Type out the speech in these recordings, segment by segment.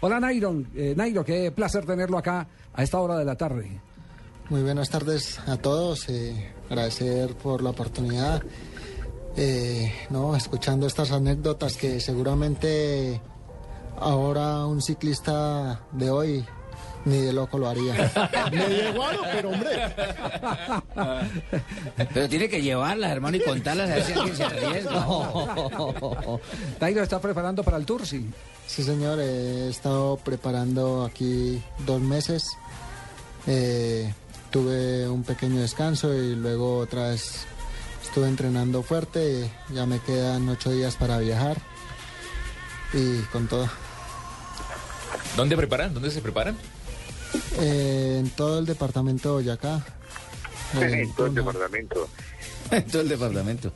Hola Nairo, eh, Nairo, qué placer tenerlo acá a esta hora de la tarde. Muy buenas tardes a todos, eh, agradecer por la oportunidad. Eh, no, escuchando estas anécdotas que seguramente ahora un ciclista de hoy ni de loco lo haría. Me igual, pero hombre. Pero tiene que llevarlas, hermano, y contarlas a ver si alguien se arriesga. Nairo está preparando para el Tour, sí. Sí, señor, he estado preparando aquí dos meses. Eh, tuve un pequeño descanso y luego otra vez estuve entrenando fuerte. Ya me quedan ocho días para viajar y con todo. ¿Dónde preparan? ¿Dónde se preparan? Eh, en todo el departamento de Boyacá. Eh, en todo el departamento. En todo el departamento.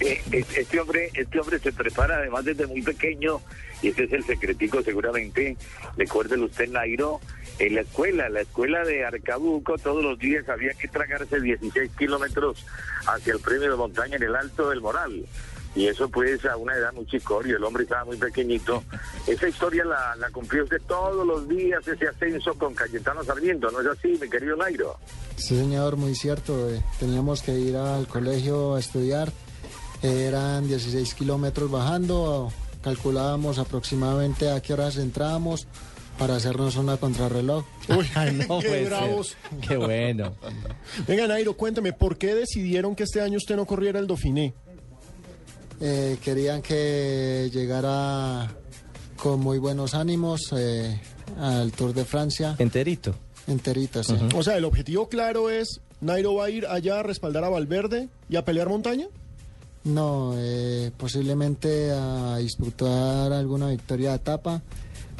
Eh, eh, Este hombre, este hombre se prepara además desde muy pequeño y ese es el secretico seguramente. Recuérdelo usted, Nairo, en la escuela, la escuela de Arcabuco, todos los días había que tragarse 16 kilómetros hacia el premio de montaña en el Alto del Moral. Y eso pues a una edad muy chicorio, el hombre estaba muy pequeñito. Esa historia la, la cumplió usted todos los días, ese ascenso con Cayetano Sarmiento, ¿no es así, mi querido Nairo? Sí, señor, muy cierto. eh, Teníamos que ir al colegio a estudiar. Eran 16 kilómetros bajando. Calculábamos aproximadamente a qué horas entrábamos para hacernos una contrarreloj. Uy, No qué bravos. Qué bueno. Venga, Nairo, cuéntame, ¿por qué decidieron que este año usted no corriera el Dauphiné? Eh, querían que llegara con muy buenos ánimos eh, al Tour de Francia Enterito. enterito. sí. O sea, el objetivo claro es, Nairo va a ir allá a respaldar a Valverde y a pelear montaña. No, eh, posiblemente a disputar alguna victoria de etapa,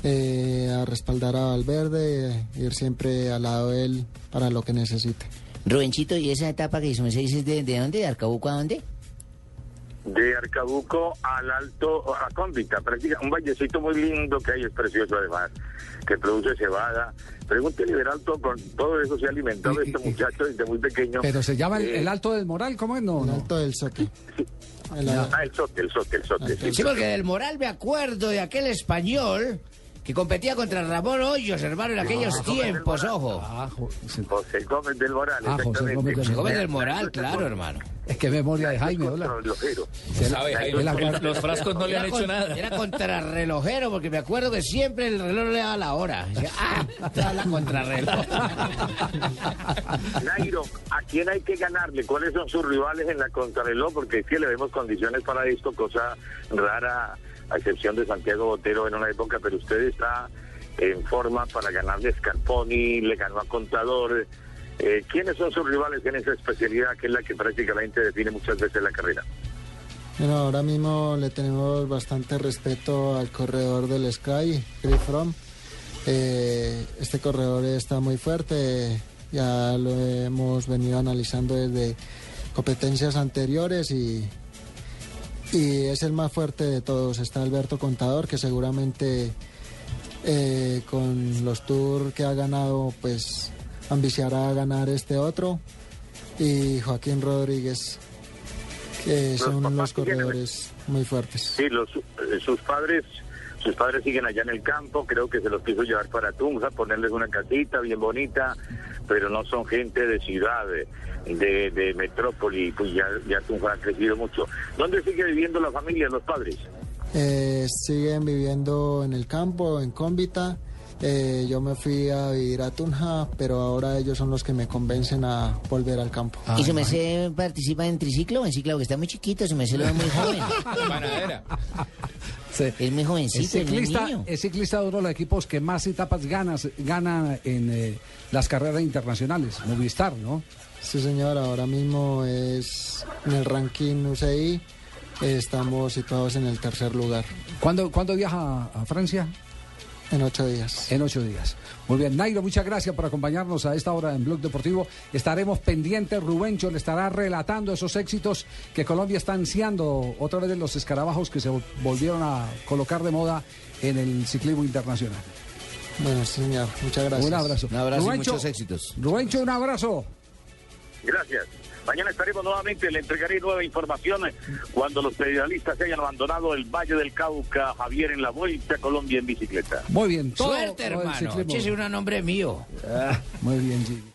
eh, a respaldar a Valverde, eh, ir siempre al lado de él para lo que necesite. Rubenchito, ¿y esa etapa que hizo me dice de, de dónde? ¿De Arcabuco a dónde? De Arcabuco al Alto, a Cómbita, prácticamente un vallecito muy lindo que hay, es precioso además, que produce cebada. Pregúntele Liberalto, con todo eso se ha alimentado este muchacho desde muy pequeño. Pero se llama el, Eh, el Alto del Moral, ¿cómo es? No, El no. alto del Soque. El- Ah, el sote, el sote, el sí. Sí, porque del moral me acuerdo de aquel español que competía contra Ramón Hoyos, hermano, en aquellos tiempos, ojo. Ah. José Gómez del Moral, Ah, José. Gómez del Moral. del moral, claro, hermano. Es que memoria de Jaime, hola. Contrarrelojero. ¿Sabe, Jaime? Los frascos no le han hecho con- nada. Era contrarrelojero, porque me acuerdo que siempre el reloj le daba la hora. Decía, ah, la contrarreloj. Nairo, ¿a quién hay que ganarle? ¿Cuáles son sus rivales en la contrarreloj? Porque es que le vemos condiciones para esto, cosa rara, a excepción de Santiago Botero en una época, pero usted está en forma para ganarle Scarponi, le ganó a Contador. Eh, ¿Quiénes son sus rivales en esa especialidad que es la que prácticamente define muchas veces la carrera? Bueno, ahora mismo le tenemos bastante respeto al corredor del Sky, Chris Fromm. Eh, este corredor está muy fuerte, ya lo hemos venido analizando desde competencias anteriores y, y es el más fuerte de todos. Está Alberto Contador, que seguramente eh, con los tours que ha ganado, pues ambiciará a ganar este otro. Y Joaquín Rodríguez, que son los corredores muy fuertes. Sí, los, eh, sus padres sus padres siguen allá en el campo, creo que se los quiso llevar para Tunja, ponerles una casita bien bonita, pero no son gente de ciudad, de, de, metrópoli, pues ya, ya Tunja ha crecido mucho. ¿Dónde sigue viviendo la familia, los padres? Eh, siguen viviendo en el campo, en Cómbita. Eh, yo me fui a vivir a Tunja, pero ahora ellos son los que me convencen a volver al campo. Ah, ¿Y su merced participa en triciclo o en ciclo? Que está muy chiquito, su merced lo ve muy joven. Panadera. Sí. Es muy jovencito, Es es ciclista, niño. es ciclista de uno de los equipos que más etapas ganas, gana en eh, las carreras internacionales, Movistar, ¿no? Sí, señor, ahora mismo es en el ranking UCI. estamos situados en el tercer lugar ¿Cuándo, ¿cuándo viaja a Francia? En ocho días. En ocho días. Muy bien, Nairo, muchas gracias por acompañarnos a esta hora en Blog Deportivo. Estaremos pendientes, Rubencho le estará relatando esos éxitos que Colombia está ansiando, otra vez de los escarabajos que se volvieron a colocar de moda en el ciclismo internacional. Bueno, señor, muchas gracias. Un abrazo. Un abrazo y Rubencho, muchos éxitos. Rubencho, un abrazo. Gracias. Mañana estaremos nuevamente, le entregaré nueva información cuando los pedalistas se hayan abandonado el Valle del Cauca, Javier, en la Vuelta a Colombia en bicicleta. Muy bien, todo Suerte, hermano. ciclismo. Échese un nombre mío. Muy bien, Gigi.